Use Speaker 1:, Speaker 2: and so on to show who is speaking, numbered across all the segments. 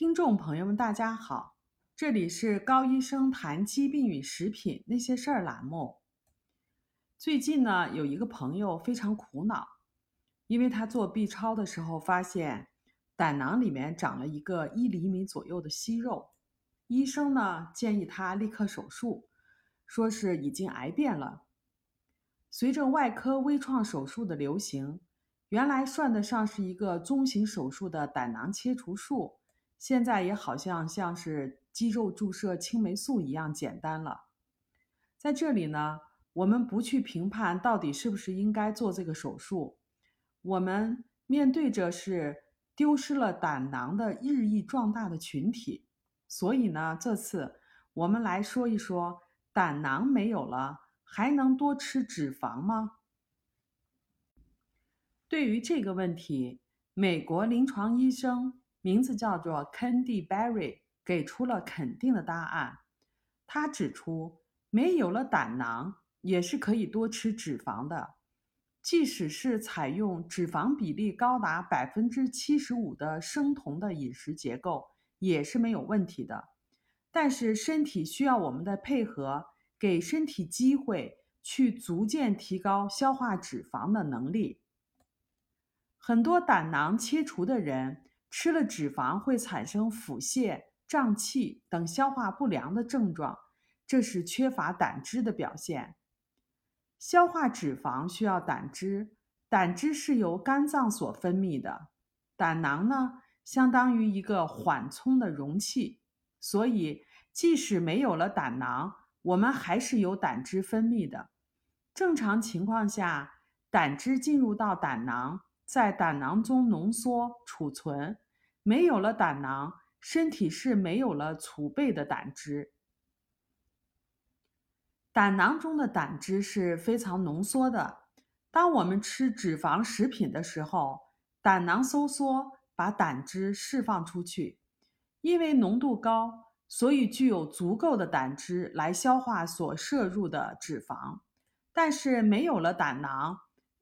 Speaker 1: 听众朋友们，大家好，这里是高医生谈疾病与食品那些事儿栏目。最近呢，有一个朋友非常苦恼，因为他做 B 超的时候发现胆囊里面长了一个一厘米左右的息肉，医生呢建议他立刻手术，说是已经癌变了。随着外科微创手术的流行，原来算得上是一个中型手术的胆囊切除术。现在也好像像是肌肉注射青霉素一样简单了。在这里呢，我们不去评判到底是不是应该做这个手术，我们面对着是丢失了胆囊的日益壮大的群体。所以呢，这次我们来说一说，胆囊没有了，还能多吃脂肪吗？对于这个问题，美国临床医生。名字叫做 Candy Berry，给出了肯定的答案。他指出，没有了胆囊也是可以多吃脂肪的，即使是采用脂肪比例高达百分之七十五的生酮的饮食结构也是没有问题的。但是身体需要我们的配合，给身体机会去逐渐提高消化脂肪的能力。很多胆囊切除的人。吃了脂肪会产生腹泻、胀气等消化不良的症状，这是缺乏胆汁的表现。消化脂肪需要胆汁，胆汁是由肝脏所分泌的。胆囊呢，相当于一个缓冲的容器，所以即使没有了胆囊，我们还是有胆汁分泌的。正常情况下，胆汁进入到胆囊。在胆囊中浓缩储存，没有了胆囊，身体是没有了储备的胆汁。胆囊中的胆汁是非常浓缩的。当我们吃脂肪食品的时候，胆囊收缩，把胆汁释放出去。因为浓度高，所以具有足够的胆汁来消化所摄入的脂肪。但是没有了胆囊。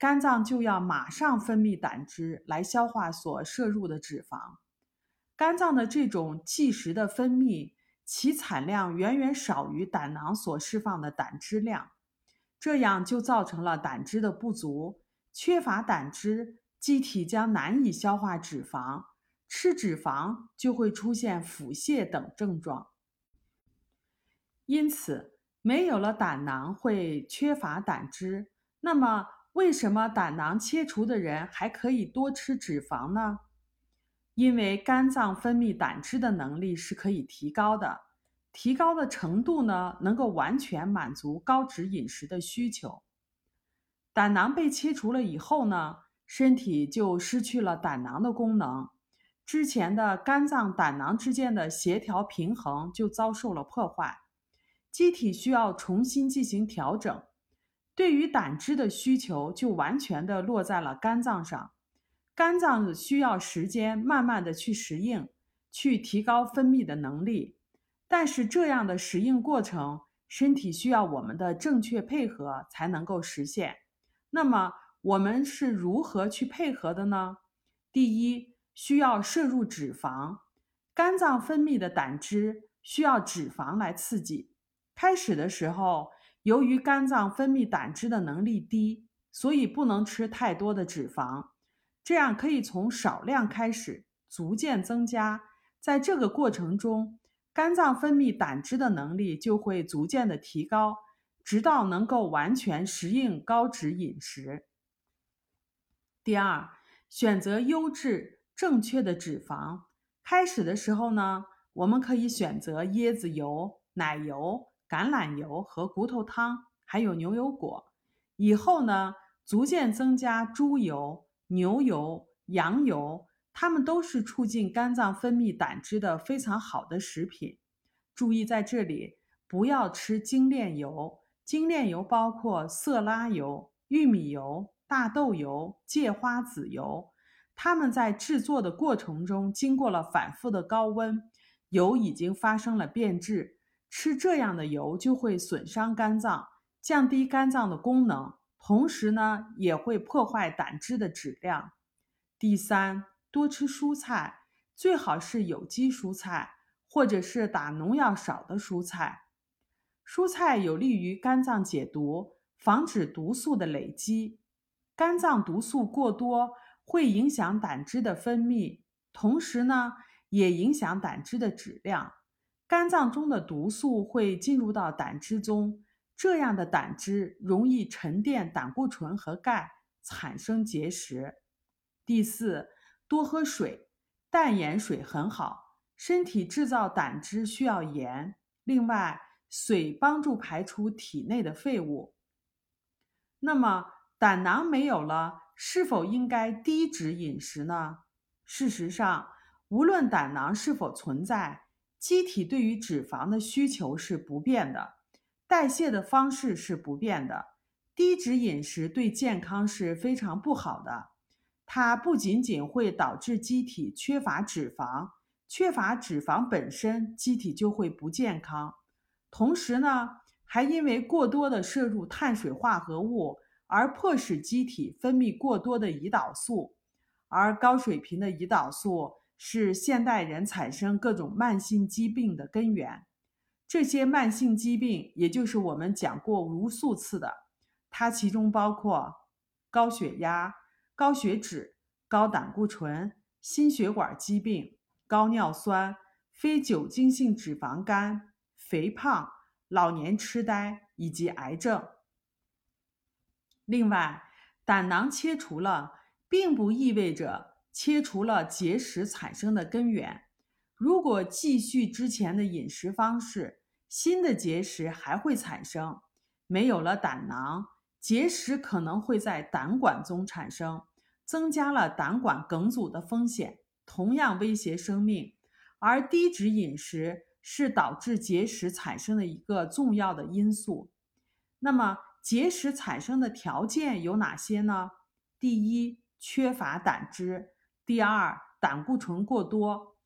Speaker 1: 肝脏就要马上分泌胆汁来消化所摄入的脂肪，肝脏的这种即时的分泌，其产量远远少于胆囊所释放的胆汁量，这样就造成了胆汁的不足，缺乏胆汁，机体将难以消化脂肪，吃脂肪就会出现腹泻等症状。因此，没有了胆囊会缺乏胆汁，那么。为什么胆囊切除的人还可以多吃脂肪呢？因为肝脏分泌胆汁的能力是可以提高的，提高的程度呢，能够完全满足高脂饮食的需求。胆囊被切除了以后呢，身体就失去了胆囊的功能，之前的肝脏胆囊之间的协调平衡就遭受了破坏，机体需要重新进行调整。对于胆汁的需求就完全的落在了肝脏上，肝脏需要时间慢慢的去适应，去提高分泌的能力。但是这样的适应过程，身体需要我们的正确配合才能够实现。那么我们是如何去配合的呢？第一，需要摄入脂肪，肝脏分泌的胆汁需要脂肪来刺激。开始的时候。由于肝脏分泌胆汁的能力低，所以不能吃太多的脂肪。这样可以从少量开始，逐渐增加。在这个过程中，肝脏分泌胆汁的能力就会逐渐的提高，直到能够完全适应高脂饮食。第二，选择优质正确的脂肪。开始的时候呢，我们可以选择椰子油、奶油。橄榄油和骨头汤，还有牛油果。以后呢，逐渐增加猪油、牛油、羊油，它们都是促进肝脏分泌胆汁的非常好的食品。注意在这里，不要吃精炼油。精炼油包括色拉油、玉米油、大豆油、芥花籽油，它们在制作的过程中经过了反复的高温，油已经发生了变质。吃这样的油就会损伤肝脏，降低肝脏的功能，同时呢也会破坏胆汁的质量。第三，多吃蔬菜，最好是有机蔬菜，或者是打农药少的蔬菜。蔬菜有利于肝脏解毒，防止毒素的累积。肝脏毒素过多会影响胆汁的分泌，同时呢，也影响胆汁的质量。肝脏中的毒素会进入到胆汁中，这样的胆汁容易沉淀胆固醇和钙，产生结石。第四，多喝水，淡盐水很好。身体制造胆汁需要盐，另外。水帮助排出体内的废物。那么胆囊没有了，是否应该低脂饮食呢？事实上，无论胆囊是否存在，机体对于脂肪的需求是不变的，代谢的方式是不变的。低脂饮食对健康是非常不好的，它不仅仅会导致机体缺乏脂肪，缺乏脂肪本身，机体就会不健康。同时呢，还因为过多的摄入碳水化合物而迫使机体分泌过多的胰岛素，而高水平的胰岛素是现代人产生各种慢性疾病的根源。这些慢性疾病，也就是我们讲过无数次的，它其中包括高血压、高血脂、高胆固醇、心血管疾病、高尿酸、非酒精性脂肪肝。肥胖、老年痴呆以及癌症。另外，胆囊切除了，并不意味着切除了结石产生的根源。如果继续之前的饮食方式，新的结石还会产生。没有了胆囊，结石可能会在胆管中产生，增加了胆管梗阻的风险，同样威胁生命。而低脂饮食。是导致结石产生的一个重要的因素。那么，结石产生的条件有哪些呢？第一，缺乏胆汁；第二，胆固醇过多。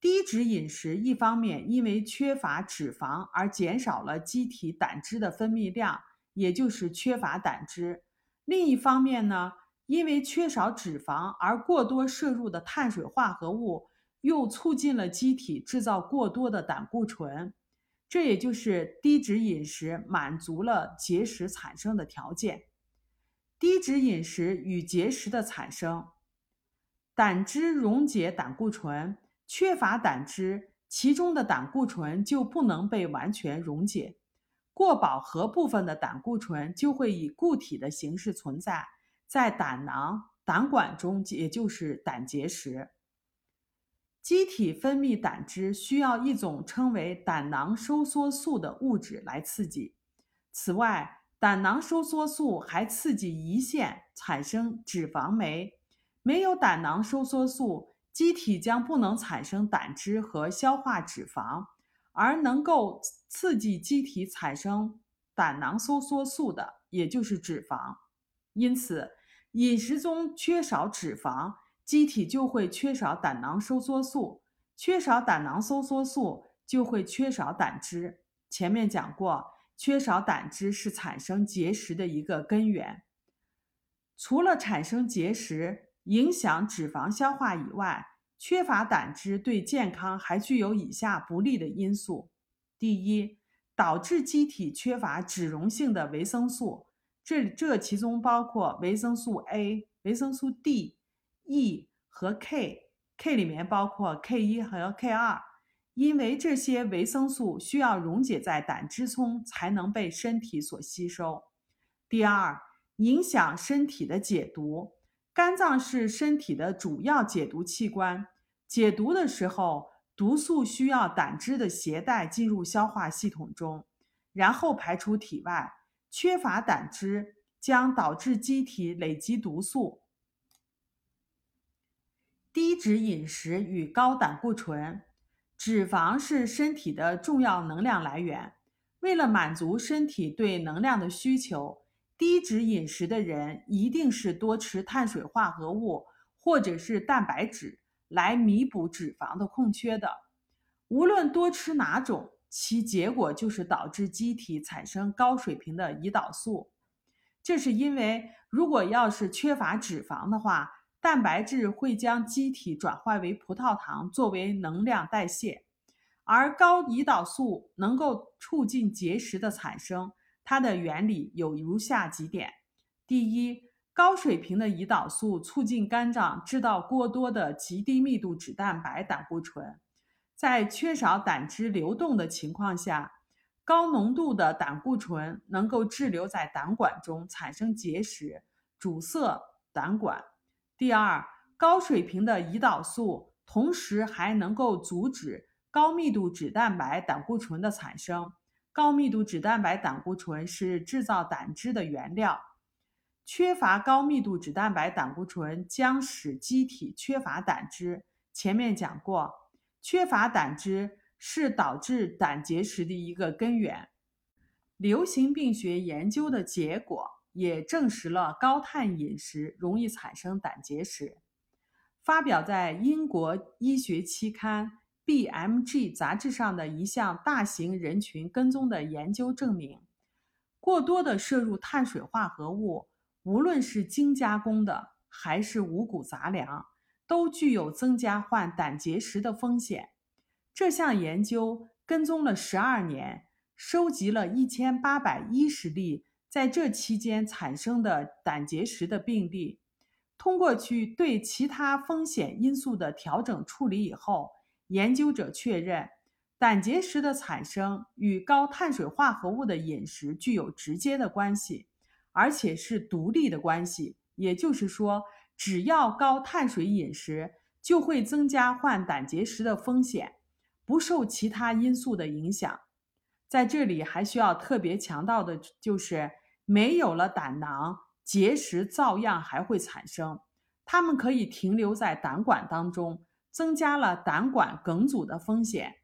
Speaker 1: 低脂饮食一方面因为缺乏脂肪而减少了机体胆汁的分泌量，也就是缺乏胆汁；另一方面呢，因为缺少脂肪而过多摄入的碳水化合物。又促进了机体制造过多的胆固醇，这也就是低脂饮食满足了结石产生的条件。低脂饮食与结石的产生，胆汁溶解胆固醇，缺乏胆汁，其中的胆固醇就不能被完全溶解，过饱和部分的胆固醇就会以固体的形式存在在胆囊、胆管中，也就是胆结石。机体分泌胆汁需要一种称为胆囊收缩素的物质来刺激。此外，胆囊收缩素还刺激胰腺产生脂肪酶。没有胆囊收缩素，机体将不能产生胆汁和消化脂肪，而能够刺激机体产生胆囊收缩素的，也就是脂肪。因此，饮食中缺少脂肪。机体就会缺少胆囊收缩素，缺少胆囊收缩素就会缺少胆汁。前面讲过，缺少胆汁是产生结石的一个根源。除了产生结石、影响脂肪消化以外，缺乏胆汁对健康还具有以下不利的因素：第一，导致机体缺乏脂溶性的维生素，这这其中包括维生素 A、维生素 D。E 和 K，K 里面包括 K 一和 K 二，因为这些维生素需要溶解在胆汁中才能被身体所吸收。第二，影响身体的解毒。肝脏是身体的主要解毒器官，解毒的时候，毒素需要胆汁的携带进入消化系统中，然后排出体外。缺乏胆汁将导致机体累积毒素。低脂饮食与高胆固醇，脂肪是身体的重要能量来源。为了满足身体对能量的需求，低脂饮食的人一定是多吃碳水化合物或者是蛋白质来弥补脂肪的空缺的。无论多吃哪种，其结果就是导致机体产生高水平的胰岛素。这是因为，如果要是缺乏脂肪的话，蛋白质会将机体转化为葡萄糖作为能量代谢，而高胰岛素能够促进结石的产生。它的原理有如下几点：第一，高水平的胰岛素促进肝脏制造过多的极低密度脂蛋白胆固醇，在缺少胆汁流动的情况下。高浓度的胆固醇能够滞留在胆管中，产生结石，阻塞胆管。第二，高水平的胰岛素同时还能够阻止高密度脂蛋白胆固醇的产生。高密度脂蛋白胆固醇是制造胆汁的原料，缺乏高密度脂蛋白胆固醇将使机体缺乏胆汁。前面讲过，缺乏胆汁。是导致胆结石的一个根源。流行病学研究的结果也证实了高碳饮食容易产生胆结石。发表在英国医学期刊《BMG》杂志上的一项大型人群跟踪的研究证明，过多的摄入碳水化合物，无论是精加工的还是五谷杂粮，都具有增加患胆结石的风险。这项研究跟踪了十二年，收集了一千八百一十例在这期间产生的胆结石的病例。通过去对其他风险因素的调整处理以后，研究者确认，胆结石的产生与高碳水化合物的饮食具有直接的关系，而且是独立的关系。也就是说，只要高碳水饮食，就会增加患胆结石的风险。不受其他因素的影响，在这里还需要特别强调的就是，没有了胆囊，结石照样还会产生，它们可以停留在胆管当中，增加了胆管梗阻的风险。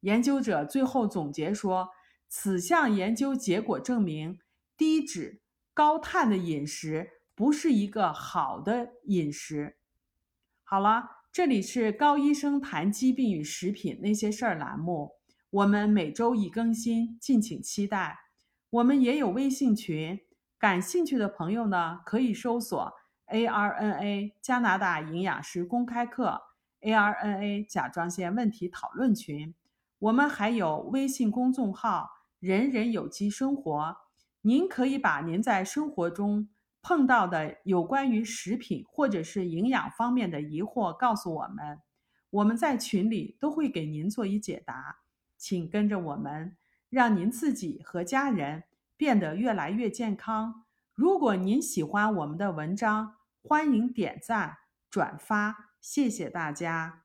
Speaker 1: 研究者最后总结说，此项研究结果证明，低脂高碳的饮食不是一个好的饮食。好了。这里是高医生谈疾病与食品那些事儿栏目，我们每周一更新，敬请期待。我们也有微信群，感兴趣的朋友呢可以搜索 ARNA 加拿大营养师公开课 ARNA 甲状腺问题讨论群。我们还有微信公众号“人人有机生活”，您可以把您在生活中。碰到的有关于食品或者是营养方面的疑惑，告诉我们，我们在群里都会给您做一解答。请跟着我们，让您自己和家人变得越来越健康。如果您喜欢我们的文章，欢迎点赞转发，谢谢大家。